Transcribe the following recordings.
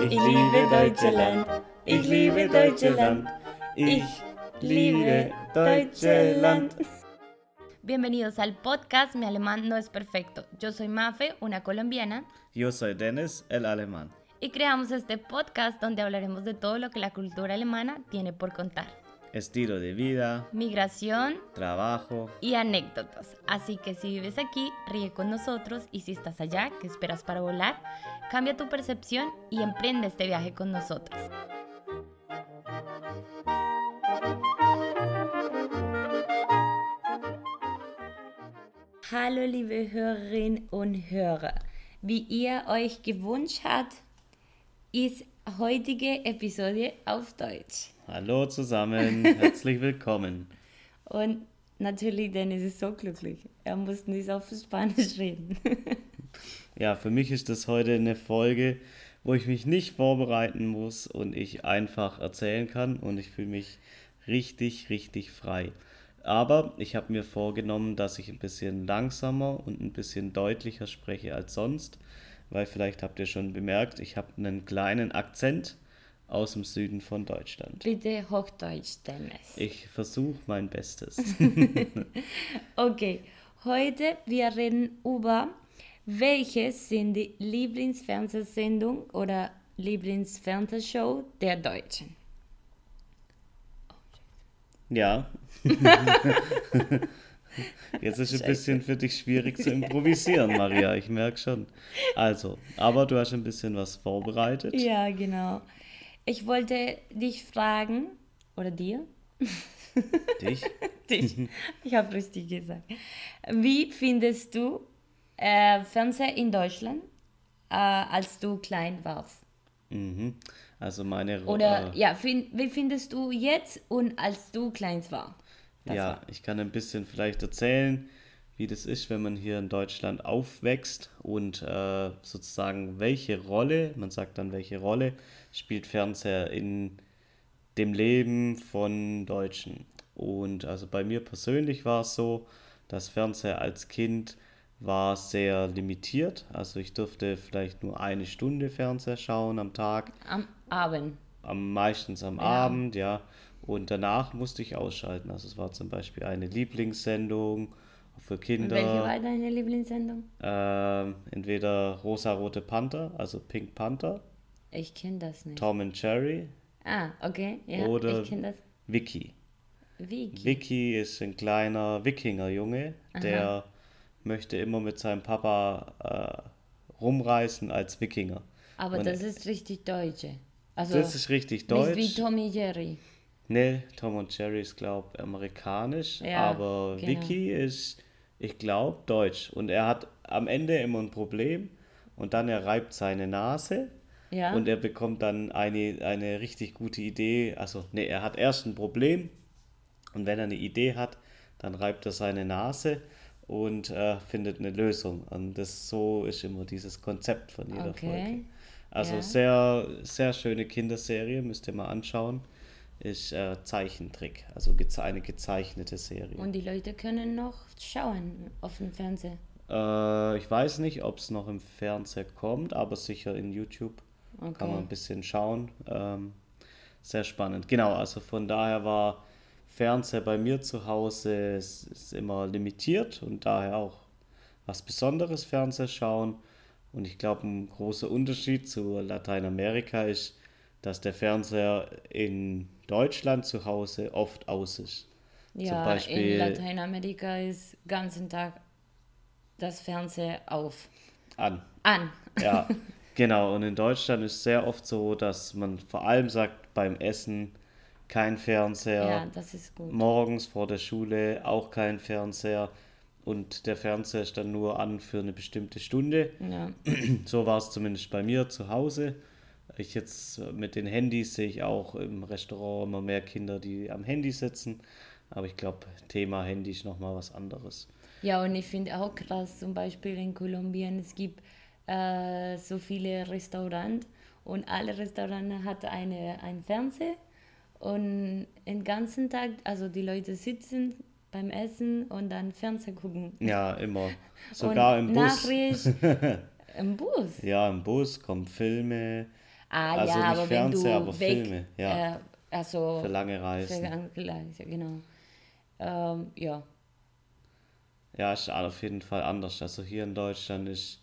Ich liebe Deutschland, ich liebe Deutschland, ich liebe Deutschland. Bienvenidos al podcast Mi alemán no es perfecto. Yo soy Mafe, una colombiana, Yo soy Dennis, el alemán. y creamos este podcast donde hablaremos de todo lo que la cultura alemana tiene por contar. Estilo de vida, Migración trabajo. y anécdotas. Así que si vives aquí, ríe con nosotros y si estás allá, ¿qué esperas para volar? Cambia tu percepción y emprende este viaje con nosotros. Hallo liebe Hörerinnen und Hörer. Wie ihr euch gewünscht habt, ist heutige Episode auf Deutsch. Hallo zusammen, herzlich willkommen. Und natürlich, Dennis ist so glücklich. Er muss nicht auf Spanisch reden. Ja, für mich ist das heute eine Folge, wo ich mich nicht vorbereiten muss und ich einfach erzählen kann und ich fühle mich richtig, richtig frei. Aber ich habe mir vorgenommen, dass ich ein bisschen langsamer und ein bisschen deutlicher spreche als sonst, weil vielleicht habt ihr schon bemerkt, ich habe einen kleinen Akzent aus dem Süden von Deutschland. Bitte Hochdeutsch, Dennis. Ich versuche mein Bestes. Okay, heute wir reden über welche sind die Lieblingsfernsehsendung oder Lieblingsfernsehshow der Deutschen. Ja. Jetzt ist es ein bisschen für dich schwierig zu improvisieren, Maria. Ich merke schon. Also, aber du hast ein bisschen was vorbereitet. Ja, genau. Ich wollte dich fragen, oder dir? Dich? Dich. Ich habe richtig gesagt. Wie findest du äh, Fernseher in Deutschland, äh, als du klein warst? Mhm. Also meine Ro- Oder äh, ja, fin wie findest du jetzt und als du klein war? Das ja, war- ich kann ein bisschen vielleicht erzählen, wie das ist, wenn man hier in Deutschland aufwächst und äh, sozusagen welche Rolle, man sagt dann welche Rolle, spielt Fernseher in dem Leben von Deutschen. Und also bei mir persönlich war es so, dass Fernseher als Kind war sehr limitiert. Also ich durfte vielleicht nur eine Stunde Fernseher schauen am Tag Am Abend. am meistens am Abend, ja. Und danach musste ich ausschalten. Also es war zum Beispiel eine Lieblingssendung für Und welche Kinder. war deine Lieblingssendung? Ähm, entweder Rosa-Rote Panther, also Pink Panther, Ich kenne das nicht. Tom and Jerry, Ah, okay. Ja, Oder- ich kenne das. Vicky. Vicky. Vicky ist ein kleiner Wikingerjunge, der möchte immer mit seinem Papa äh, rumreisen als Wikinger. Aber Und das ist richtig deutsche. Also das ist richtig nicht wie deutsch. Tommy Jerry. Nee, Tom und Jerry ist, glaube ich, amerikanisch, Ja, aber genau. Vicky ist, ich glaube, deutsch. Und er hat am Ende immer ein Problem und dann er reibt seine Nase Ja. und er bekommt dann eine, eine richtig gute Idee. Also, nee, er hat erst ein Problem und wenn er eine Idee hat, dann reibt er seine Nase und äh, findet eine Lösung. Und das so ist immer dieses Konzept von jeder Okay. Folge. Also Ja. sehr, sehr schöne Kinderserie, müsst ihr mal anschauen. Ist äh, Zeichentrick, also geze eine gezeichnete Serie. Und die Leute können noch schauen auf dem Fernseher. Äh, ich weiß nicht, ob es noch im Fernseher kommt, aber sicher in YouTube kann man Okay. ein bisschen schauen. Ähm, sehr spannend. Genau, also von daher war Fernseher bei mir zu Hause ist, ist immer limitiert und daher auch was Besonderes Fernseher schauen. Und ich glaube, ein großer Unterschied zu Lateinamerika ist, dass der Fernseher in Deutschland zu Hause oft aus ist. Ja, Beispiel- in Lateinamerika ist ganzen Tag das Fernseher auf. An. An. Ja, genau. Und in Deutschland ist sehr oft so, dass man vor allem sagt, beim Essen kein Fernseher, Ja, das ist gut. morgens vor der Schule auch kein Fernseher und der Fernseher ist dann nur an für eine bestimmte Stunde. Ja. So war es zumindest bei mir zu Hause. Ich jetzt mit den Handys sehe ich auch im Restaurant immer mehr Kinder, die am Handy sitzen. Aber ich glaube, Thema Handy ist nochmal was anderes. Ja, und ich finde auch krass, zum Beispiel in Kolumbien, es gibt äh, so viele Restaurants und alle Restaurants hat eine, ein Fernseher und den ganzen Tag, also die Leute sitzen beim Essen und dann Fernseher gucken. Ja, immer. Sogar und im Bus. Nachricht, Im Bus? Ja, im Bus kommen Filme. Ah also ja, nicht aber wenn Fernseher, du aber weg, Filme. Ja, äh, also für lange Reisen. für lange Reise, genau. Ähm, ja, Ja, ist auf jeden Fall anders. Also hier in Deutschland ist,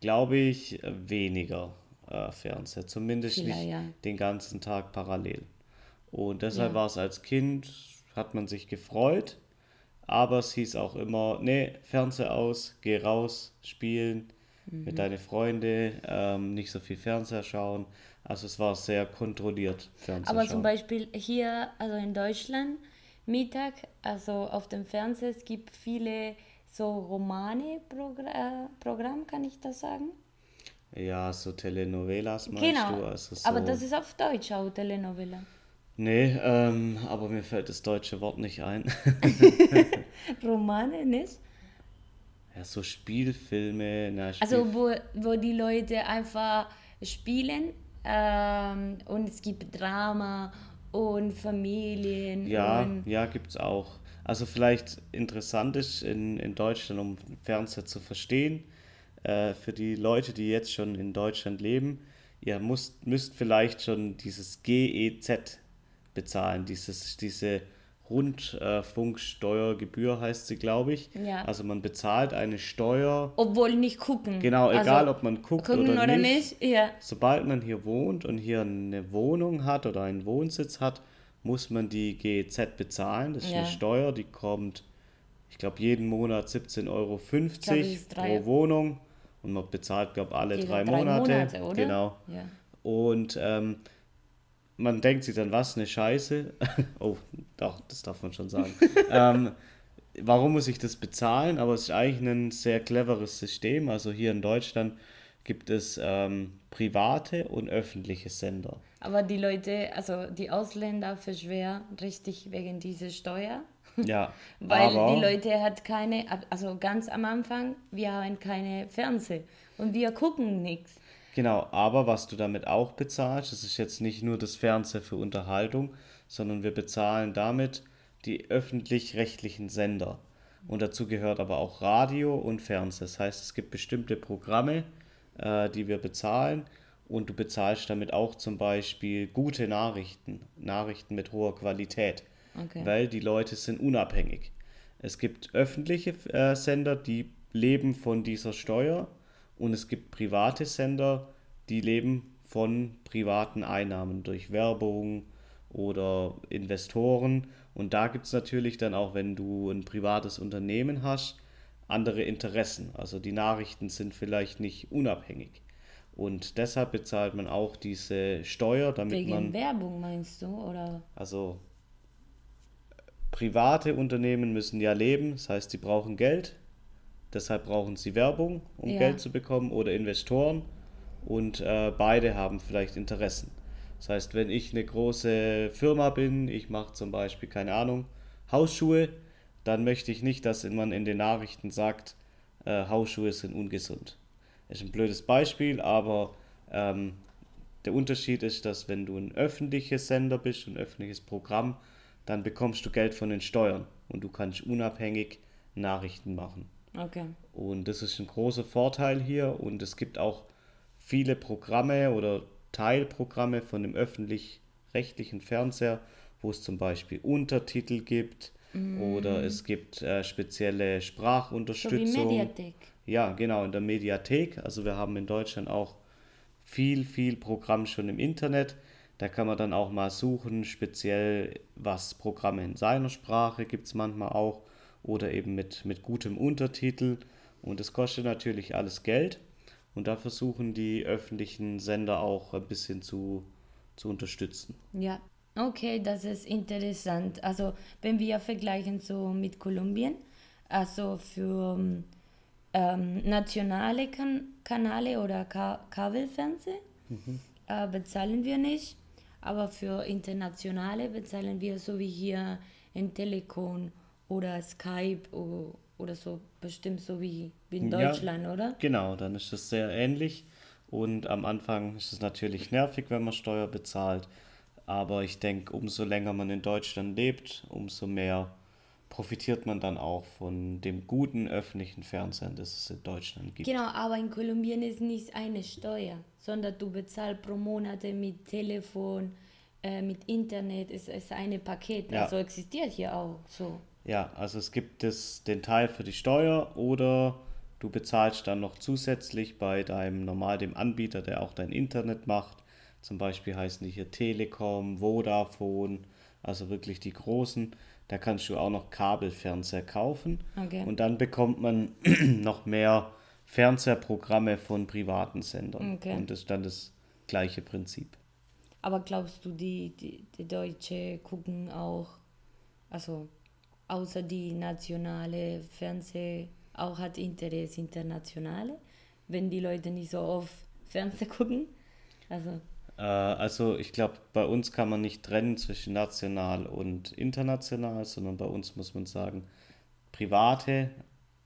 glaube ich, weniger äh, Fernseher. Zumindest Vielleicht, nicht ja. den ganzen Tag parallel. Und deshalb Ja. war es als Kind, hat man sich gefreut, aber es hieß auch immer, nee, Fernseher aus, geh raus, spielen Mhm. mit deinen Freunden, ähm, nicht so viel Fernseher schauen. Also es war sehr kontrolliert, Fernseher aber schauen. zum Beispiel hier, also in Deutschland, Mittag, also auf dem Fernseher, es gibt viele so Romane-Programm, Programm, kann ich das sagen? Ja, so Telenovelas meinst genau, du? Also so, aber das ist auf Deutsch auch Telenovela. Nee, ähm, aber mir fällt das deutsche Wort nicht ein. Romane, nicht? Ja, so Spielfilme, na, Spiel Also wo, wo die Leute einfach spielen ähm, und es gibt Drama und Familien ja, und ja, gibt's auch. Also vielleicht interessant ist in, in Deutschland, um Fernseher zu verstehen, äh, für die Leute, die jetzt schon in Deutschland leben, ihr müsst, müsst vielleicht schon dieses GEZ bezahlen, dieses, diese Rundfunksteuergebühr heißt sie, glaube ich. Ja. Also man bezahlt eine Steuer, obwohl nicht gucken. genau, Also, egal ob man guckt gucken oder, oder nicht. nicht. Ja. Sobald man hier wohnt und hier eine Wohnung hat oder einen Wohnsitz hat, muss man die GEZ bezahlen. Das ist Ja. eine Steuer, die kommt, ich glaube, jeden Monat 17,50 Euro pro Wohnung. Und man bezahlt, glaube ich, alle drei, drei Monate. Monate, oder? Genau. Ja. Und ähm, man denkt sich dann, was, eine Scheiße? oh, doch, das darf man schon sagen. ähm, warum muss ich das bezahlen? Aber es ist eigentlich ein sehr cleveres System. Also hier in Deutschland gibt es ähm, private und öffentliche Sender. Aber die Leute, also die Ausländer verschweren richtig wegen dieser Steuer. Ja, Weil die Leute hat keine, also ganz am Anfang, wir haben keine Fernseh und wir gucken nichts. Genau, aber was du damit auch bezahlst, das ist jetzt nicht nur das Fernsehen für Unterhaltung, sondern wir bezahlen damit die öffentlich-rechtlichen Sender. Und dazu gehört aber auch Radio und Fernsehen. Das heißt, es gibt bestimmte Programme, äh, die wir bezahlen und du bezahlst damit auch zum Beispiel gute Nachrichten, Nachrichten mit hoher Qualität, Okay. weil die Leute sind unabhängig. Es gibt öffentliche äh, Sender, die leben von dieser Steuer und es gibt private Sender, die leben von privaten Einnahmen durch Werbung oder Investoren. Und da gibt es natürlich dann auch, wenn du ein privates Unternehmen hast, andere Interessen. Also die Nachrichten sind vielleicht nicht unabhängig. Und deshalb bezahlt man auch diese Steuer, damit Wegen man, Werbung meinst du? Oder? also private Unternehmen müssen ja leben, das heißt, sie brauchen Geld, deshalb brauchen sie Werbung, um Ja. Geld zu bekommen, oder Investoren und äh, beide haben vielleicht Interessen. Das heißt, wenn ich eine große Firma bin, ich mache zum Beispiel, keine Ahnung, Hausschuhe, dann möchte ich nicht, dass man in den Nachrichten sagt, äh, Hausschuhe sind ungesund. Ist ein blödes Beispiel, aber ähm, der Unterschied ist, dass wenn du ein öffentliches Sender bist, ein öffentliches Programm, dann bekommst du Geld von den Steuern und du kannst unabhängig Nachrichten machen. Okay. Und das ist ein großer Vorteil hier und es gibt auch viele Programme oder Teilprogramme von dem öffentlich-rechtlichen Fernseher, wo es zum Beispiel Untertitel gibt oder es gibt äh, spezielle So wie Sprachunterstützung. Mediathek. Ja, genau, in der Mediathek. Also wir haben in Deutschland auch viel, viel Programm schon im Internet. Da kann man dann auch mal suchen, speziell was Programme in seiner Sprache gibt es manchmal auch oder eben mit, mit gutem Untertitel. Und das kostet natürlich alles Geld. Und da versuchen die öffentlichen Sender auch ein bisschen zu, zu unterstützen. Ja. Okay, das ist interessant. Also wenn wir vergleichen so mit Kolumbien, also für ähm, nationale kan Kanäle oder Ka Kabelfernsehen äh, bezahlen wir nicht, aber für internationale bezahlen wir so wie hier in Telekom oder Skype oder so bestimmt so wie in Ja. Deutschland, oder? Genau, dann ist es sehr ähnlich. Und am Anfang ist es natürlich nervig, wenn man Steuer bezahlt. Aber ich denke, umso länger man in Deutschland lebt, umso mehr profitiert man dann auch von dem guten öffentlichen Fernsehen, das es in Deutschland gibt. Genau, aber in Kolumbien ist nicht eine Steuer, sondern du bezahlst pro Monat mit Telefon, äh, mit Internet, es ist eine Paket. Ja. Also existiert hier auch so. Ja, also es gibt das, den Teil für die Steuer oder du bezahlst dann noch zusätzlich bei deinem normal dem Anbieter, der auch dein Internet macht. Zum Beispiel heißen die hier Telekom, Vodafone, also wirklich die großen. Da kannst du auch noch Kabelfernseher kaufen. Okay. Und dann bekommt man noch mehr Fernsehprogramme von privaten Sendern. Okay. Und das ist dann das gleiche Prinzip. Aber glaubst du, die, die, die Deutsche gucken auch, also außer die nationale Fernseh, auch hat Interesse internationale, wenn die Leute nicht so oft Fernsehen gucken? Also, Äh, also ich glaube, bei uns kann man nicht trennen zwischen national und international, sondern bei uns muss man sagen, private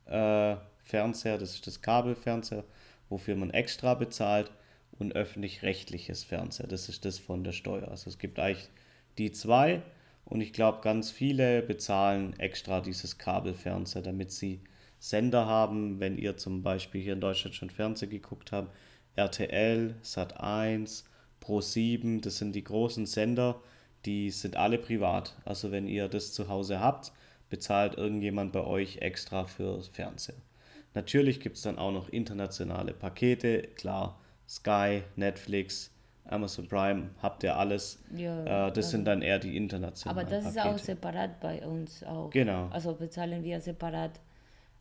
äh, Fernseher, das ist das Kabelfernseher, wofür man extra bezahlt, und öffentlich-rechtliches Fernseher, das ist das von der Steuer. Also es gibt eigentlich die zwei und ich glaube, ganz viele bezahlen extra dieses Kabelfernseher, damit sie Sender haben, wenn ihr zum Beispiel hier in Deutschland schon Fernsehen geguckt habt, RTL, Sat1, Pro7, das sind die großen Sender, die sind alle privat. Also wenn ihr das zu Hause habt, bezahlt irgendjemand bei euch extra für Fernsehen. Natürlich gibt es dann auch noch internationale Pakete, klar, Sky, Netflix, Amazon Prime, habt ihr alles. Ja, äh, das sind dann eher die aber internationalen das ist Pakete. auch separat bei uns auch. Genau. Also bezahlen wir separat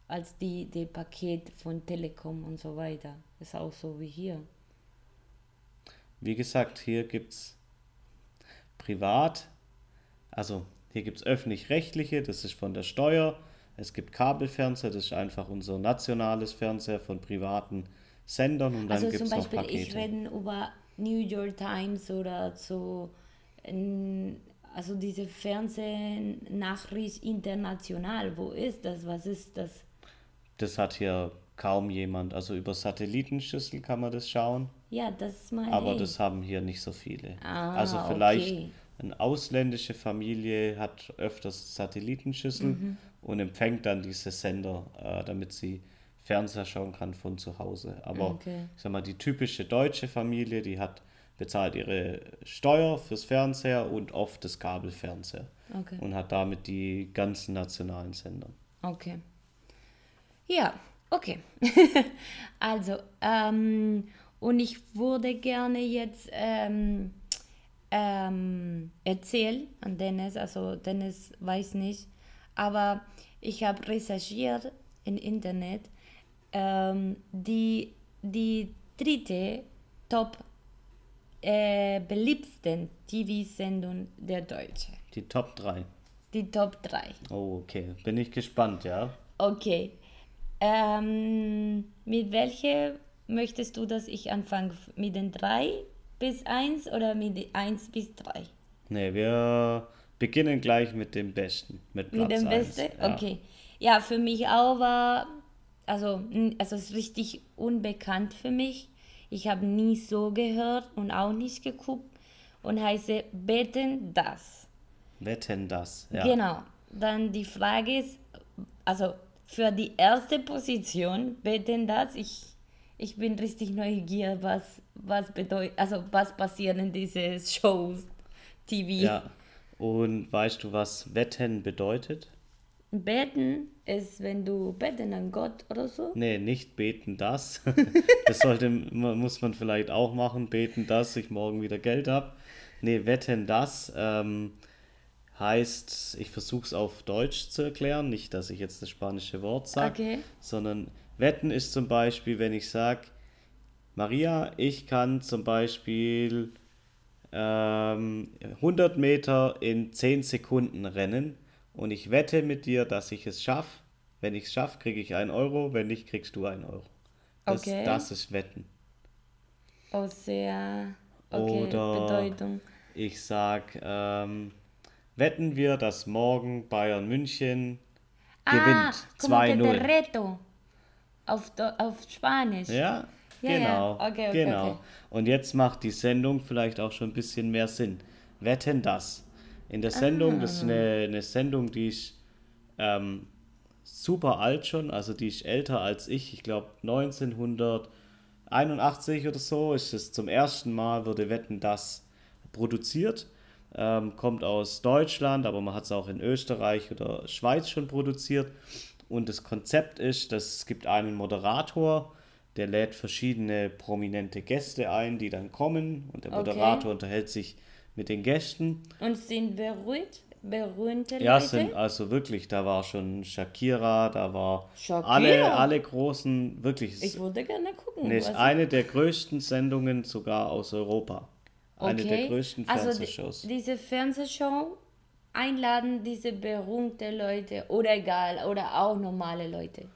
als die, die Paket von Telekom und so weiter. Ist auch so wie hier. Wie gesagt, hier gibt es privat, also hier gibt es öffentlich-rechtliche, das ist von der Steuer. Es gibt Kabelfernseher, das ist einfach unser nationales Fernseher von privaten Sendern und dann Also gibt zum es noch Beispiel, ich Pakete. rede über New York Times oder so, also diese Fernsehnachricht international. Wo ist das? Was ist das? Das hat hier kaum jemand. Also über Satellitenschüssel kann man das schauen, Ja, das meine aber ich. das haben hier nicht so viele. Ah, also vielleicht okay. eine ausländische Familie hat öfters Satellitenschüssel Mhm. und empfängt dann diese Sender, äh, damit sie Fernseher schauen kann von zu Hause. Aber Okay. ich sag mal, die typische deutsche Familie, die hat bezahlt ihre Steuer fürs Fernseher und oft das Kabelfernseher Okay. und hat damit die ganzen nationalen Sender. Okay. Ja, okay. also, ähm, und ich würde gerne jetzt ähm, ähm, erzählen an Dennis, also Dennis weiß nicht, aber ich habe recherchiert im Internet ähm, die, die dritte top äh, beliebtesten TV-Sendung der Deutsche. Die Top 3. Die Top 3. Oh, okay. Bin ich gespannt, ja. Okay. Ähm, mit welcher möchtest du, dass ich anfange? Mit den 3 bis 1 oder mit den 1 bis 3? Nee, wir beginnen gleich mit dem Besten. Mit Platz Mit dem Besten? Ja. Okay. Ja, für mich auch war, also, also es ist richtig unbekannt für mich. Ich habe nie so gehört und auch nicht geguckt und heiße Beten das. Wetten das, ja. Genau. Dann die Frage ist, also für die erste Position, beten das, ich, ich bin richtig neugierig, was, was bedeutet, also was passiert in diesen Shows, TV. Ja. Und weißt du, was Wetten bedeutet? Beten ist, wenn du beten an Gott oder so. Nee, nicht beten das. Das sollte, muss man vielleicht auch machen, beten, dass ich morgen wieder Geld habe. Nee, wetten das ähm, heißt, ich versuche es auf Deutsch zu erklären, nicht, dass ich jetzt das spanische Wort sage, Okay. sondern wetten ist zum Beispiel, wenn ich sage, Maria, ich kann zum Beispiel ähm, 100 Meter in 10 Sekunden rennen und ich wette mit dir, dass ich es schaffe. Wenn ich es schaffe, kriege ich einen Euro, wenn nicht, kriegst du einen Euro. Das, Okay. das ist Wetten. Oh, sehr, okay, Oder- Bedeutung. Ich sag, ähm, wetten wir, dass morgen Bayern München Ah, gewinnt. te 2-0. reto. Auf, auf Spanisch. Ja, Ja, ja. genau. Okay, okay, genau. okay. Und jetzt macht die Sendung vielleicht auch schon ein bisschen mehr Sinn. Wetten das. In der Sendung, das ist Ah. eine, eine Sendung, die ist ähm, super alt schon, also die ist älter als ich. Ich glaube 1981 oder so ist es zum ersten Mal, wurde Wetten das produziert. Ähm, kommt aus Deutschland, aber man hat es auch in Österreich oder Schweiz schon produziert. Und das Konzept ist, dass es gibt einen Moderator, der lädt verschiedene prominente Gäste ein, die dann kommen und der Moderator Okay. unterhält sich mit den Gästen. Und sind berühmt, berühmte Ja, Leute? es sind also wirklich, da war schon Shakira, da war Shakira? alle, alle großen, wirklich, ich würde gerne gucken. was- eine der größten Sendungen sogar aus Europa. Eine der Okay. größten also Fernsehshows. die, diese Fernsehshow einladen diese berühmte Leute oder egal oder auch normale Leute.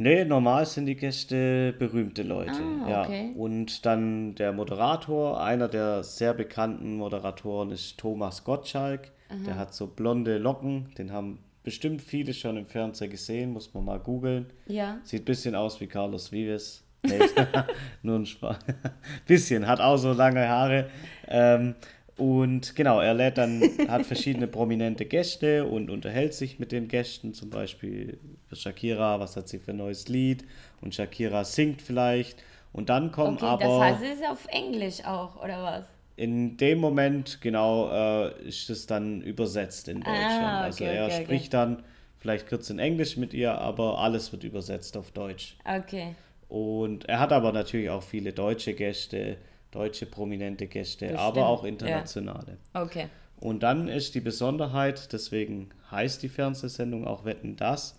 Nee, normal sind die Gäste berühmte Leute. Ah, ja. okay. Und dann der Moderator, einer der sehr bekannten Moderatoren ist Thomas Gottschalk. Der hat so blonde Locken, den haben bestimmt viele schon im Fernseher gesehen, muss man mal googeln. Ja. Sieht ein bisschen aus wie Carlos Vives. Nee, nur ein Spaß. bisschen, hat auch so lange Haare. Ähm, und genau, er lädt dann, hat verschiedene prominente Gäste und unterhält sich mit den Gästen, zum Beispiel Shakira, was hat sie für ein neues Lied und Shakira singt vielleicht. Und dann kommen Okay, aber das heißt, es ist auf Englisch auch, oder was? in dem Moment, genau, äh, ist es dann übersetzt in Deutschland. Ah, also okay, er okay, spricht dann vielleicht kurz in Englisch mit ihr, aber alles wird übersetzt auf Deutsch. Okay. Und er hat aber natürlich auch viele deutsche Gäste, deutsche prominente Gäste, Bestimmt, aber auch ja. internationale. Okay. Und dann ist die Besonderheit, deswegen heißt die Fernsehsendung auch Wetten das,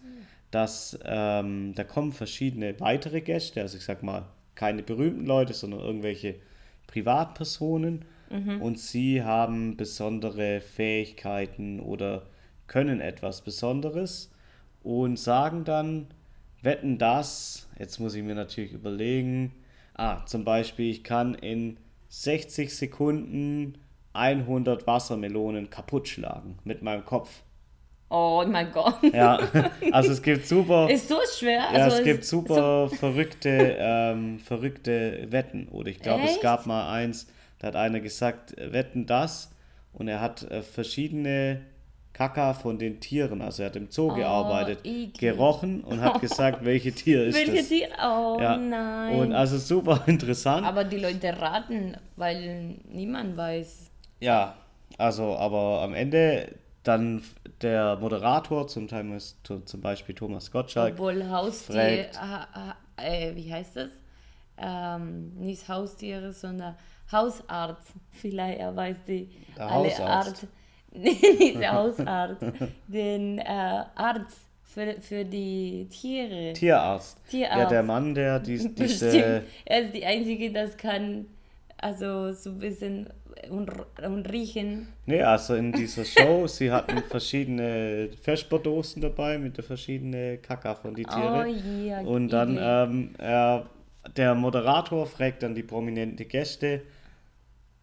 dass ähm, da kommen verschiedene weitere Gäste, also ich sag mal keine berühmten Leute, sondern irgendwelche Privatpersonen. Und sie haben besondere Fähigkeiten oder können etwas Besonderes und sagen dann, wetten das, jetzt muss ich mir natürlich überlegen, ah, zum Beispiel, ich kann in 60 Sekunden 100 Wassermelonen kaputt schlagen mit meinem Kopf. Oh mein Gott. Ja, also es gibt super, Ist so schwer. ja, also es gibt so- super verrückte, ähm, verrückte Wetten. Oder ich glaube, es gab mal eins, da hat einer gesagt, wetten das. Und er hat äh, verschiedene Kaka von den Tieren, also er hat im Zoo gearbeitet, Oh, eklig. gerochen und hat gesagt, welche Tier ist Welche das. Tier? Oh Ja. nein. Und also super interessant. Aber die Leute raten, weil niemand weiß. Ja, also, aber am Ende dann der Moderator, zum Teil ist zum Beispiel Thomas Gottschalk, Obwohl Haustier, ha, ha, äh, wie heißt das? Ähm, nicht Haustiere, sondern Hausarzt. Vielleicht er weiß die Der alle Hausarzt. Art. Nee, nicht der Hausarzt. den äh, Arzt für, für die Tiere. Tierarzt. Ja, Tierarzt. der Mann, der dies, diese. Bestimmt. Er ist die Einzige, das kann also so ein bisschen und, und riechen. Nee, also in dieser Show, sie hatten verschiedene Vesperdosen dabei mit der verschiedenen Kaka von die Tiere. Oh ja, Und dann ähm, er, der Moderator fragt dann die prominenten Gäste,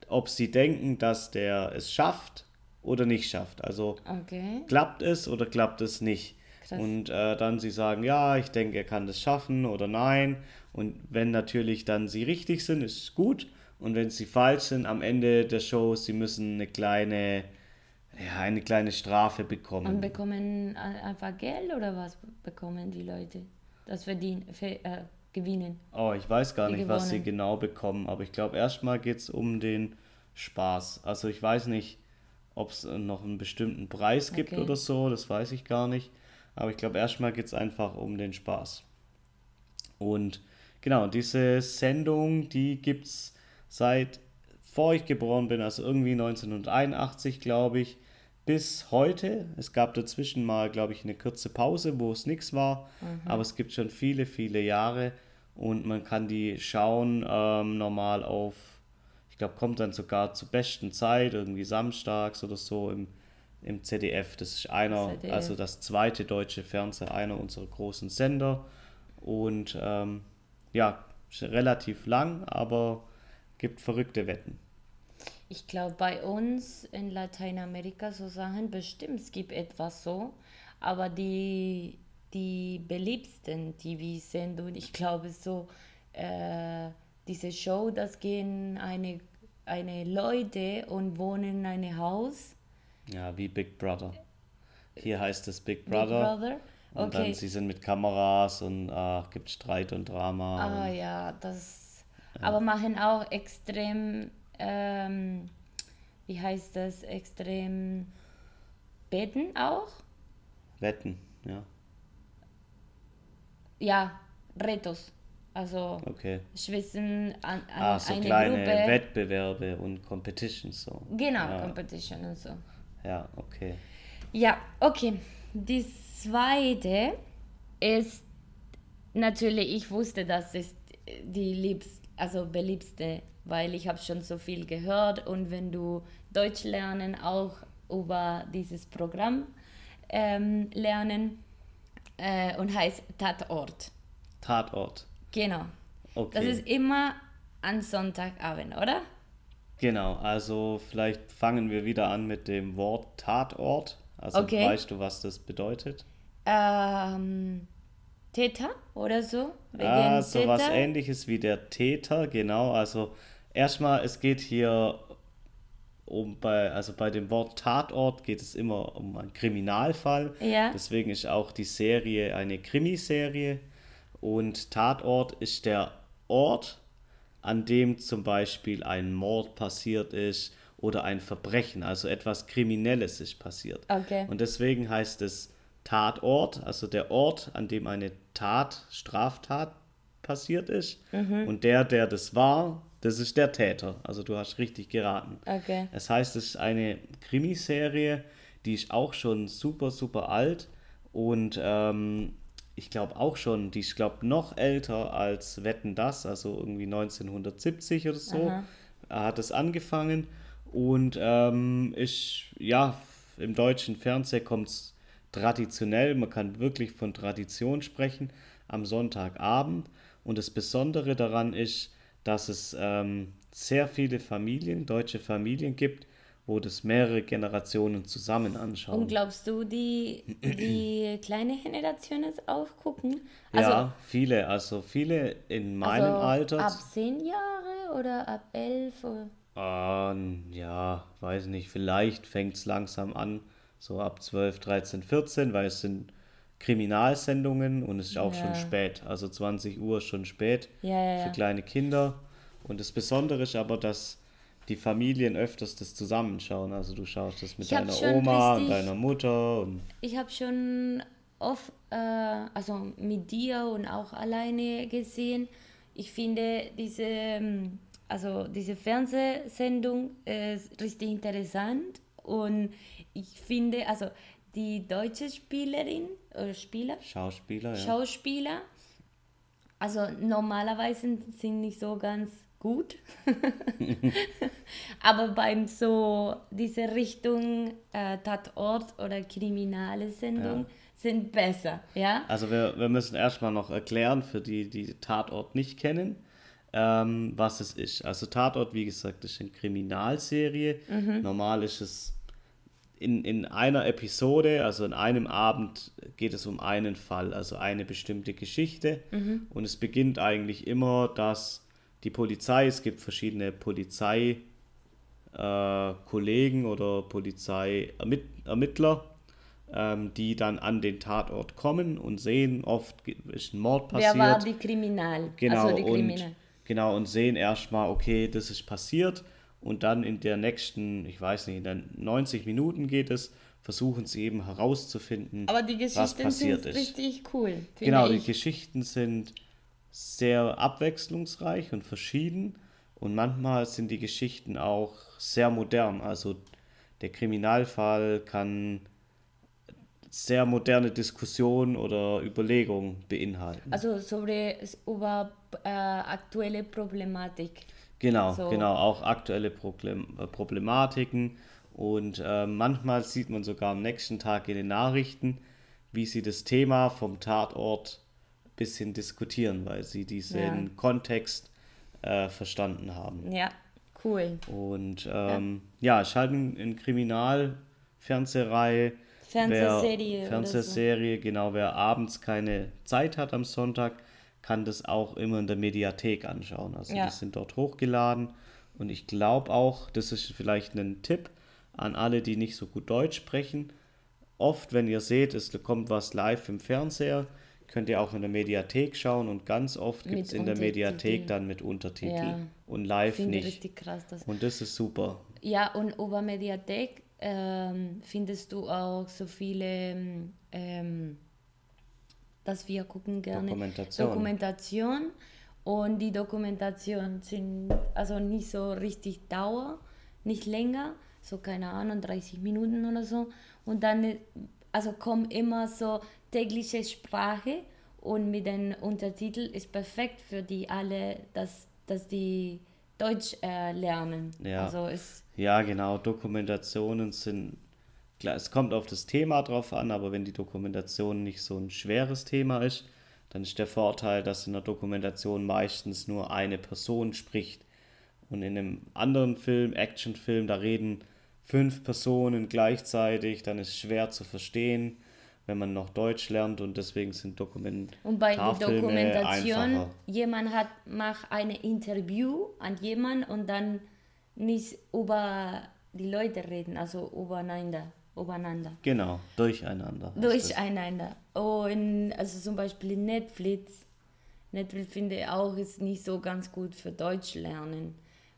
ob sie denken, dass der es schafft oder nicht schafft. Also Okay. klappt es oder klappt es nicht. Krass. Und äh, dann sie sagen, ja, ich denke, er kann das schaffen oder nein. Und wenn natürlich dann sie richtig sind, ist es gut. Und wenn sie falsch sind, am Ende der Show, sie müssen eine kleine, ja, eine kleine Strafe bekommen. Und bekommen a- einfach Geld oder was bekommen die Leute? Das verdienen, ver, äh, gewinnen. Oh, ich weiß gar Die nicht, was sie gewonnen. genau bekommen, aber ich glaube, erstmal geht es um den Spaß. Also ich weiß nicht, ob es noch einen bestimmten Preis gibt Okay. oder so, das weiß ich gar nicht. Aber ich glaube, erstmal geht es einfach um den Spaß. Und genau, diese Sendung, die gibt es seit vor ich geboren bin, also irgendwie 1981, glaube ich, bis heute. Es gab dazwischen mal, glaube ich, eine kurze Pause, wo es nichts war, aber es gibt schon viele, viele Jahre und man kann die schauen ähm, normal auf, ich glaube, kommt dann sogar zur besten Zeit, irgendwie samstags oder so im, im ZDF. Das ist einer, ZDF. also das zweite deutsche Fernsehen, einer unserer großen Sender und ähm, ja, relativ lang, aber gibt verrückte Wetten. Ich glaube, bei uns in Lateinamerika so Sachen, bestimmt, es gibt etwas so, aber die, die beliebtesten TV-Sendungen, ich glaube so, äh, diese Show, das gehen eine, eine Leute und wohnen in einem Haus. Ja, wie Big Brother. Hier heißt es Big Big Brother. Brother. Und dann Okay. sie sind mit Kameras und ah, gibt Streit und Drama. Ah und, ja, das. Aber machen auch extrem, ähm, wie heißt das, extrem beten auch? Wetten, ja. Ja, Retos. Also Okay. Schwitzen an, an Ah, so eine kleine Gruppe. Wettbewerbe und Competitions so. Genau, Ja. Competition und so. Ja, okay. Ja, okay. Die zweite ist natürlich, ich wusste, das ist die liebst, also beliebste, weil ich habe schon so viel gehört und wenn du Deutsch lernen, auch über dieses Programm ähm, lernen äh, und heißt Tatort. Tatort. Genau. Okay. Das ist immer an Sonntagabend, oder? Genau, also vielleicht fangen wir wieder an mit dem Wort Tatort. Also Okay. weißt du, was das bedeutet? Ähm, Täter oder so? Ah, so was Täter? ähnliches wie der Täter, genau. Also erstmal, es geht hier um bei, also bei dem Wort Tatort geht es immer um einen Kriminalfall. Ja. Deswegen ist auch die Serie eine Krimiserie. Und Tatort ist der Ort, an dem zum Beispiel ein Mord passiert ist oder ein Verbrechen, also etwas Kriminelles ist passiert. Okay. Und deswegen heißt es Tatort, also der Ort, an dem eine Tat, Straftat passiert ist. Und der, der das war, das ist der Täter. Also du hast richtig geraten. Okay. Das heißt, es ist eine Krimiserie, die ist auch schon super, super alt und ähm, ich glaube auch schon, die ist glaube noch älter als Wetten das, also irgendwie 1970 oder so hat es angefangen und ähm, ist ja im deutschen Fernsehen kommt es traditionell, man kann wirklich von Tradition sprechen am Sonntagabend und das Besondere daran ist, dass es ähm, sehr viele Familien, deutsche Familien gibt, wo das mehrere Generationen zusammen anschauen. Und glaubst du, die, die kleine Generation es auch gucken? Also, ja, viele, also viele in meinem also Alter. ab 10 Jahre oder ab 11? Oder? Ähm, ja, weiß nicht, vielleicht fängt es langsam an, so ab 12, 13, 14, weil es sind Kriminalsendungen und es ist auch schon Ja. spät. Also 20 Uhr ist schon spät Ja, ja, für kleine Kinder. Und das Besondere ist aber, dass die Familien öfters das zusammenschauen. Also du schaust das mit deiner schon Oma und richtig- deiner Mutter und Ich habe schon oft, äh, also mit dir und auch alleine gesehen. Ich finde diese, ähm, also diese Fernsehsendung ist richtig interessant und ich finde, also die deutsche Spielerin oder Spieler, Schauspieler, ja. Schauspieler, also normalerweise sind nicht so ganz gut, aber beim so diese Richtung äh, Tatort oder kriminale Sendung sind besser, ja? Also wir, wir müssen erstmal noch erklären, für die, die Tatort nicht kennen, ähm, was es ist. Also Tatort, wie gesagt, ist eine Kriminalserie. Normal ist es in, in einer Episode, also in einem Abend geht es um einen Fall, also eine bestimmte Geschichte. Und es beginnt eigentlich immer, dass die Polizei, es gibt verschiedene Polizei, äh, oder Polizeiermittler, ähm, die dann an den Tatort kommen und sehen, oft ist ein Mord passiert. Wer war die Kriminal? Genau, also die und, Kriminal. genau, und sehen erstmal, okay, das ist passiert. Und dann in der nächsten, ich weiß nicht, in den 90 Minuten geht es, versuchen sie eben herauszufinden, Aber die was Geschichten passiert sind ist. richtig cool. Genau, die ich. Geschichten sind sehr abwechslungsreich und verschieden. Und manchmal sind die Geschichten auch sehr modern. Also der Kriminalfall kann sehr moderne Diskussionen oder Überlegungen beinhalten. Also sobre, über äh, aktuelle Problematik. Genau, So. genau, auch aktuelle äh, Problematiken. Und äh, manchmal sieht man sogar am nächsten Tag in den Nachrichten, wie sie das Thema vom Tatort ein bisschen diskutieren, weil sie diesen Ja. Kontext äh, verstanden haben. Ja, cool. Und ähm, ja, es ist halt ein, ein Kriminalfernsehreihe. Fernsehserie Wer, Fernsehserie, genau. Wer abends keine Zeit hat am Sonntag, kann das auch immer in der Mediathek anschauen. Also Ja. die sind dort hochgeladen. Und ich glaube auch, das ist vielleicht ein Tipp an alle, die nicht so gut Deutsch sprechen. oft, wenn ihr seht, es kommt was live im Fernseher, könnt ihr auch in der Mediathek schauen und ganz oft gibt es in der Mediathek dann mit Untertitel ja. und live Finde nicht. Richtig krass, das und das ist super. Ja, und über Mediathek ähm, findest du auch so viele, ähm, dass wir gucken gerne Dokumentation. Dokumentation und die Dokumentation sind also nicht so richtig Dauer, nicht länger, so keine Ahnung, 30 Minuten oder so. Und dann also kommt immer so tägliche Sprache und mit den Untertiteln ist perfekt für die alle, dass, dass die Deutsch äh, lernen. Ja. Also ist ja, genau. Dokumentationen sind, klar, es kommt auf das Thema drauf an, aber wenn die Dokumentation nicht so ein schweres Thema ist, dann ist der Vorteil, dass in der Dokumentation meistens nur eine Person spricht. Und in einem anderen Film, Actionfilm, da reden fünf Personen gleichzeitig, dann ist es schwer zu verstehen, wenn man noch Deutsch lernt und deswegen sind Dokumentarfilme Und bei der Dokumentation, einfacher. jemand hat macht ein Interview an jemanden und dann nicht über die Leute reden, also übereinander übereinander. Genau, durcheinander. Durcheinander. Und also zum Beispiel Netflix. Netflix finde ich auch ist nicht so ganz gut für Deutsch lernen,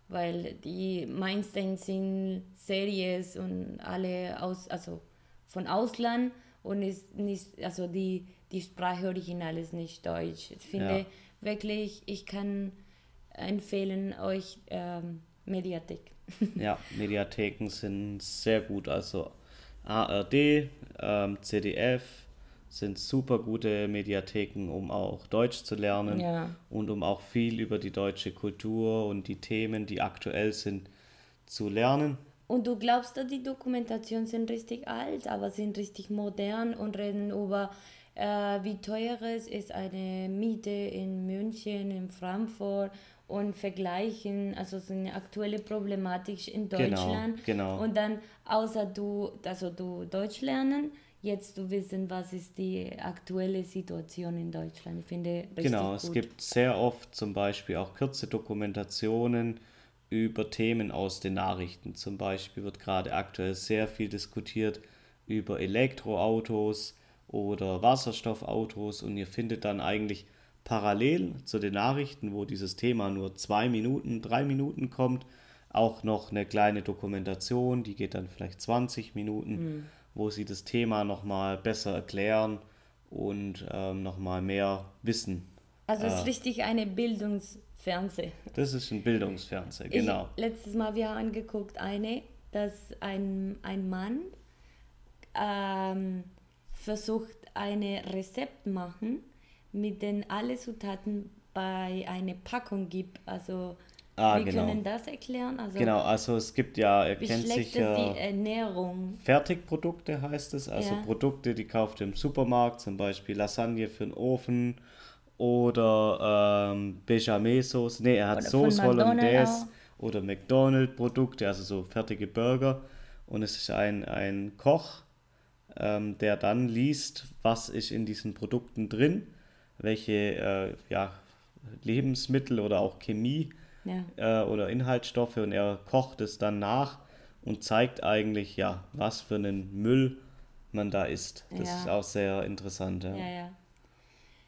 weil die meisten sind Series und alle aus, also von Ausland und ist nicht, also die, die Sprache original ist nicht Deutsch. Ich finde ja. wirklich, ich kann empfehlen euch ähm, Mediathek. Ja, Mediatheken sind sehr gut. Also ARD, ähm, CDF sind super gute Mediatheken, um auch Deutsch zu lernen ja. und um auch viel über die deutsche Kultur und die Themen, die aktuell sind, zu lernen. Und du glaubst, dass die Dokumentationen sind richtig alt, aber sind richtig modern und reden über, äh, wie teuer es ist eine Miete in München, in Frankfurt und vergleichen, also so eine aktuelle Problematik in genau, Deutschland. Genau, genau. Und dann, außer du, also du Deutsch lernen, jetzt du wissen, was ist die aktuelle Situation in Deutschland. Ich finde Genau, es gibt sehr oft zum Beispiel auch kurze Dokumentationen über Themen aus den Nachrichten. Zum Beispiel wird gerade aktuell sehr viel diskutiert über Elektroautos oder Wasserstoffautos und ihr findet dann eigentlich parallel zu den Nachrichten, wo dieses Thema nur zwei Minuten, drei Minuten kommt, auch noch eine kleine Dokumentation, die geht dann vielleicht 20 Minuten, mhm. wo sie das Thema nochmal besser erklären und ähm, nochmal mehr wissen. Also es ist äh, richtig eine Bildungsfernseh. Das ist ein Bildungsfernseh, genau. Ich, letztes Mal wir haben angeguckt eine, dass ein, ein Mann ähm, versucht eine Rezept machen mit den alle Zutaten bei einer Packung gibt. Also Ah, wir genau. können das erklären. Also, genau, also es gibt ja, ihr kennt sicher. Fertigprodukte heißt es, also ja. Produkte, die kauft ihr im Supermarkt, zum Beispiel Lasagne für den Ofen oder ähm, Bechamel-Sauce. Ne, er hat Sauce Hollandaise oder McDonald's-Produkte, also so fertige Burger. Und es ist ein, ein Koch, ähm, der dann liest, was ist in diesen Produkten drin welche äh, ja, Lebensmittel oder auch Chemie ja. äh, oder Inhaltsstoffe und er kocht es dann nach und zeigt eigentlich, ja, was für einen Müll man da isst. Das ja. ist auch sehr interessant. Ja. ja,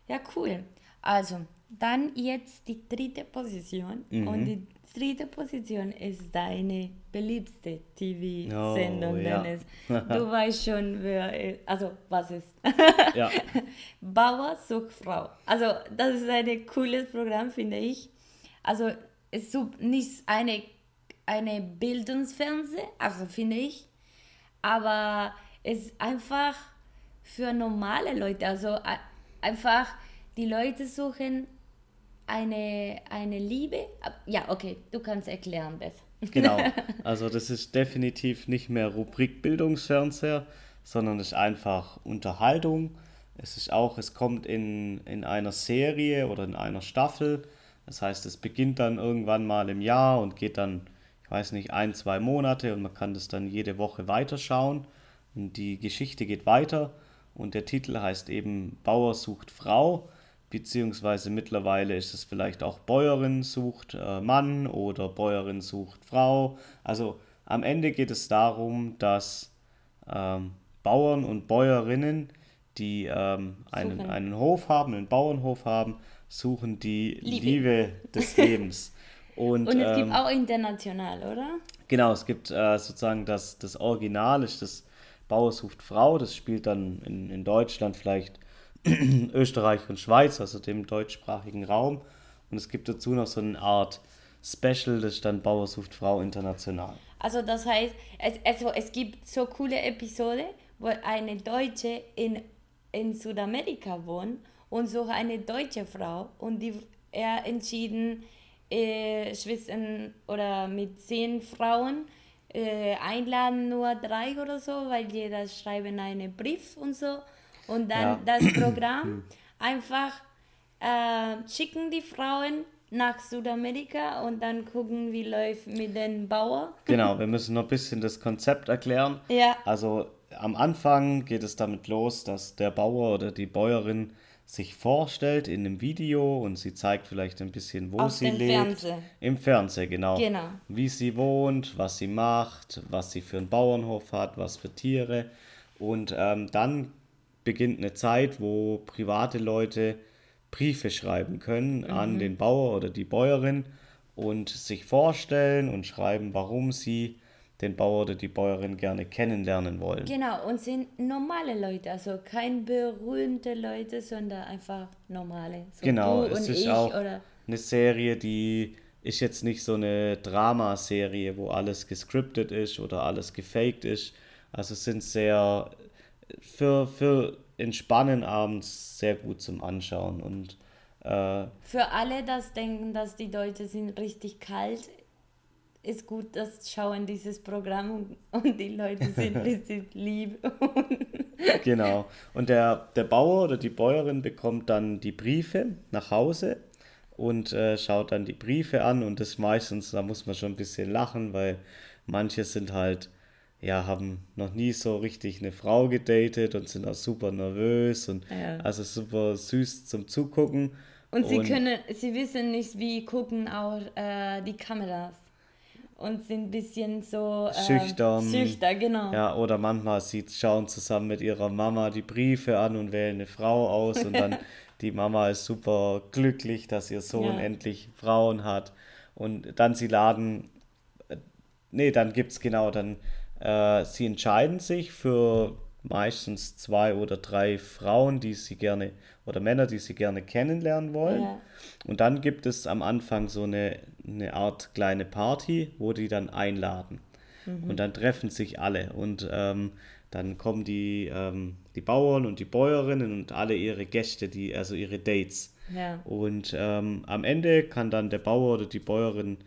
ja. Cool. Also, dann jetzt die dritte Position. Mhm. Und die dritte Position ist deine beliebste TV-Sendung, oh, ja. Dennis. Du weißt schon, wer, also was ist. ja. Bauer sucht Frau. Also das ist ein cooles Programm, finde ich. Also es ist nicht eine, eine Bildungsfernseh, also finde ich, aber es ist einfach für normale Leute, also einfach die Leute suchen eine, eine Liebe. Ja, okay, du kannst erklären besser. Genau, also das ist definitiv nicht mehr Rubrik Bildungsfernseher, sondern es ist einfach Unterhaltung. Es ist auch, es kommt in, in einer Serie oder in einer Staffel. Das heißt, es beginnt dann irgendwann mal im Jahr und geht dann, ich weiß nicht, ein, zwei Monate und man kann das dann jede Woche weiterschauen. Und die Geschichte geht weiter und der Titel heißt eben Bauer sucht Frau beziehungsweise mittlerweile ist es vielleicht auch Bäuerin sucht äh, Mann oder Bäuerin sucht Frau. Also am Ende geht es darum, dass ähm, Bauern und Bäuerinnen, die ähm, einen, einen Hof haben, einen Bauernhof haben, suchen die Liebe, Liebe des Lebens. Und, und es ähm, gibt auch international, oder? Genau, es gibt äh, sozusagen das, das Original, ist das Bauer sucht Frau, das spielt dann in, in Deutschland vielleicht Österreich und Schweiz, also dem deutschsprachigen Raum. Und es gibt dazu noch so eine Art Special, das ist dann Bauer sucht Frau international. Also das heißt, es, also es gibt so coole Episode, wo eine Deutsche in, in Südamerika wohnt und so eine deutsche Frau und die er entschieden äh, Schwestern oder mit zehn Frauen äh, einladen nur drei oder so, weil jeder schreibt einen Brief und so und dann ja. das Programm einfach äh, schicken die Frauen nach Südamerika und dann gucken, wie läuft mit den Bauern. Genau, wir müssen noch ein bisschen das Konzept erklären. Ja. Also am Anfang geht es damit los, dass der Bauer oder die Bäuerin sich vorstellt in einem Video und sie zeigt vielleicht ein bisschen, wo Auf sie lebt. Fernsehen. Im Fernsehen, genau. genau. Wie sie wohnt, was sie macht, was sie für einen Bauernhof hat, was für Tiere. Und ähm, dann beginnt eine Zeit, wo private Leute Briefe schreiben können mhm. an den Bauer oder die Bäuerin und sich vorstellen und schreiben, warum sie den Bauer oder die Bäuerin gerne kennenlernen wollen. Genau, und sind normale Leute, also kein berühmte Leute, sondern einfach normale. So genau, es ist auch oder... eine Serie, die ist jetzt nicht so eine Dramaserie, wo alles gescriptet ist oder alles gefaked ist. Also es sind sehr für, für Entspannen abends sehr gut zum Anschauen und äh, für alle, das denken, dass die Deutschen sind richtig kalt, ist gut, das schauen dieses Programm und, und die Leute sind richtig lieb. genau. Und der, der Bauer oder die Bäuerin bekommt dann die Briefe nach Hause und äh, schaut dann die Briefe an und das meistens, da muss man schon ein bisschen lachen, weil manche sind halt, ja, haben noch nie so richtig eine Frau gedatet und sind auch super nervös und ja. also super süß zum Zugucken. Und sie und können, sie wissen nicht, wie gucken auch äh, die Kameras und sind ein bisschen so äh, schüchtern. Schüchtern, genau. Ja, oder manchmal sie schauen zusammen mit ihrer Mama die Briefe an und wählen eine Frau aus und dann die Mama ist super glücklich, dass ihr Sohn ja. endlich Frauen hat und dann sie laden, äh, nee, dann gibt es genau, dann äh, sie entscheiden sich für meistens zwei oder drei Frauen, die sie gerne oder Männer, die sie gerne kennenlernen wollen. Ja. Und dann gibt es am Anfang so eine, eine Art kleine Party, wo die dann einladen. Mhm. Und dann treffen sich alle und ähm, dann kommen die, ähm, die Bauern und die Bäuerinnen und alle ihre Gäste, die, also ihre Dates. Ja. Und ähm, am Ende kann dann der Bauer oder die Bäuerin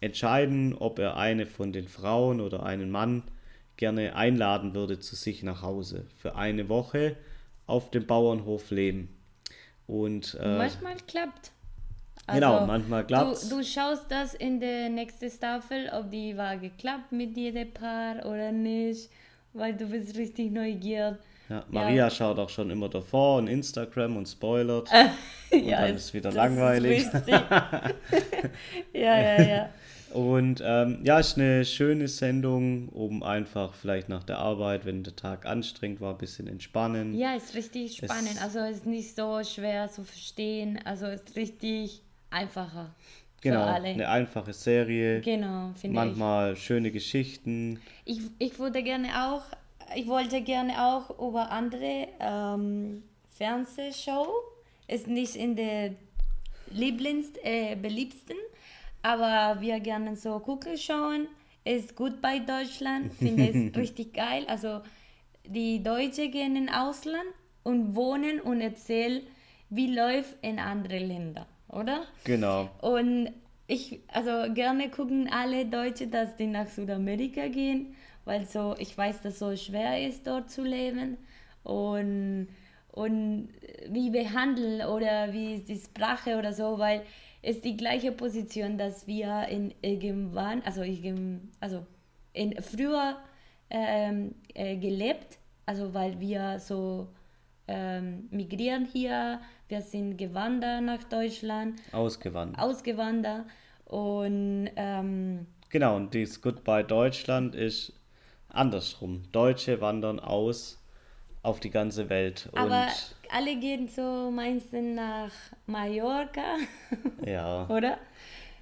entscheiden, ob er eine von den Frauen oder einen Mann gerne einladen würde zu sich nach Hause für eine Woche auf dem Bauernhof leben. Und äh, manchmal klappt. Genau, also, genau, manchmal klappt du, du schaust das in der nächsten Staffel, ob die war geklappt mit jedem Paar oder nicht, weil du bist richtig neugierig. Ja, Maria ja. schaut auch schon immer davor und Instagram und spoilert. und ja, dann ist es wieder langweilig. Ja, ja, ja. Und ähm, ja, ist eine schöne Sendung, um einfach vielleicht nach der Arbeit, wenn der Tag anstrengend war, ein bisschen entspannen. Ja, ist richtig spannend. Es, also ist nicht so schwer zu verstehen. Also ist richtig einfacher. Genau, eine einfache Serie. Genau, finde ich. Manchmal schöne Geschichten. Ich, ich würde gerne auch, ich wollte gerne auch über andere ähm, Fernsehshow, ist nicht in der Lieblings, äh, beliebsten, aber wir gerne so gucken schauen. Ist gut bei Deutschland, finde es richtig geil. Also die Deutschen gehen ins Ausland und wohnen und erzählen, wie läuft in anderen Ländern, oder? Genau. Und ich, also gerne gucken alle Deutsche, dass die nach Südamerika gehen, weil so, ich weiß, dass es so schwer ist, dort zu leben. Und, und wie behandeln oder wie ist die Sprache oder so, weil ist die gleiche Position, dass wir in irgendwann, also, also in früher ähm, äh, gelebt, also weil wir so ähm, migrieren hier, wir sind gewandert nach Deutschland. Ausgewandert. Ausgewandert und ähm, genau, und dieses Goodbye Deutschland ist andersrum. Deutsche wandern aus auf die ganze Welt. Aber alle gehen so meistens nach Mallorca, ja, oder?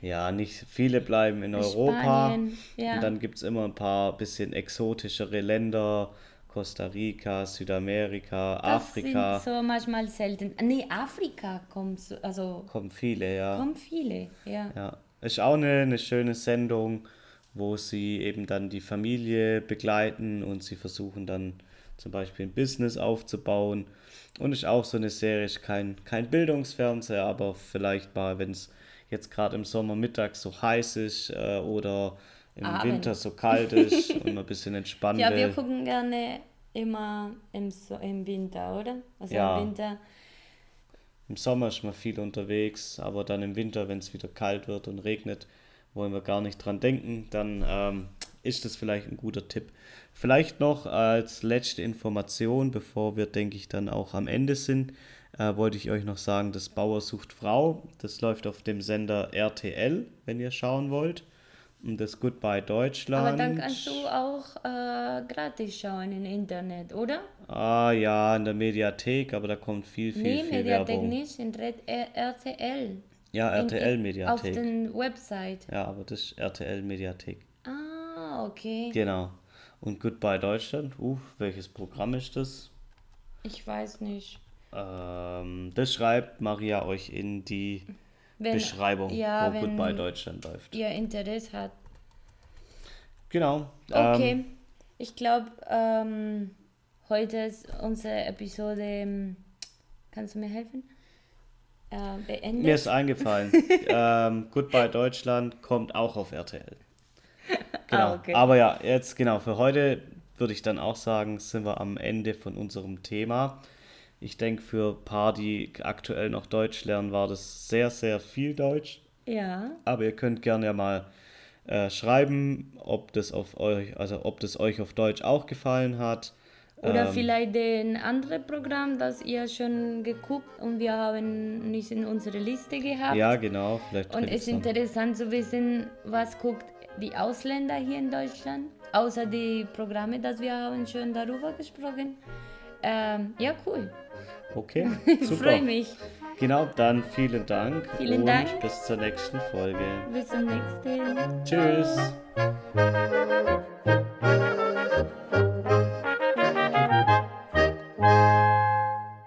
ja, nicht viele bleiben in Europa. Spanien, ja. Und dann gibt es immer ein paar bisschen exotischere Länder, Costa Rica, Südamerika, Das Afrika. sind so manchmal selten. Nee, Afrika kommt so, also Kommen viele, ja. kommen viele, ja. Ja, ist auch eine, eine schöne Sendung, wo sie eben dann die Familie begleiten und sie versuchen dann zum Beispiel ein Business aufzubauen. Und ist auch so eine Serie, ist kein, kein Bildungsfernseher, aber vielleicht mal, wenn es jetzt gerade im Sommer mittags so heiß ist äh, oder im Abend. Winter so kalt ist und ein bisschen entspannen Ja, wir gucken gerne immer im, so im Winter, oder? Also Ja. im Winter. Im Sommer ist man viel unterwegs, aber dann im Winter, wenn es wieder kalt wird und regnet, wollen wir gar nicht dran denken, dann ähm, ist das vielleicht ein guter Tipp. Vielleicht noch als letzte Information, bevor wir, denke ich, dann auch am Ende sind, äh, wollte ich euch noch sagen, das Bauer sucht Frau, das läuft auf dem Sender RTL, wenn ihr schauen wollt. Und das Goodbye Deutschland. Aber dann kannst du auch äh, gratis schauen im Internet, oder? Ah ja, in der Mediathek, aber da kommt viel, viel, nee, viel Mediathek Werbung. nicht, in Red R RTL. Ja, In- in- RTL-Mediathek. Auf den Website. Ja, aber das ist RTL-Mediathek. Ah, okay. Genau. Und Goodbye Deutschland, uh, welches Programm ist das? Ich weiß nicht. Ähm, das schreibt Maria euch in die Wenn, Beschreibung, ja, wo wenn Goodbye Deutschland läuft. ihr Interesse hat. Genau. Okay. Ähm, ich glaube, ähm, heute ist unsere Episode. ähm, Kannst du mir helfen? Äh, beendet. mir ist eingefallen, ähm, Goodbye Deutschland kommt auch auf RTL. Genau. Ah, okay. Aber ja, jetzt genau, für heute würde ich dann auch sagen, sind wir am Ende von unserem Thema. Ich denke, für ein paar, die aktuell noch Deutsch lernen, war das sehr, sehr viel Deutsch. Ja. Aber ihr könnt gerne ja mal äh, schreiben, ob das auf euch, also ob das euch auf Deutsch auch gefallen hat. Oder Ähm, vielleicht ein anderes Programm, das ihr schon geguckt und wir haben nicht in unsere Liste gehabt. Ja, genau. Vielleicht Und es ist interessant zu wissen, was guckt die Ausländer hier in Deutschland, außer die Programme, dass wir haben schon darüber gesprochen. Ähm, ja, cool. Okay, Ich freue mich. Genau, dann vielen Dank Vielen und Dank. bis zur nächsten Folge. Bis zum nächsten. Tschüss.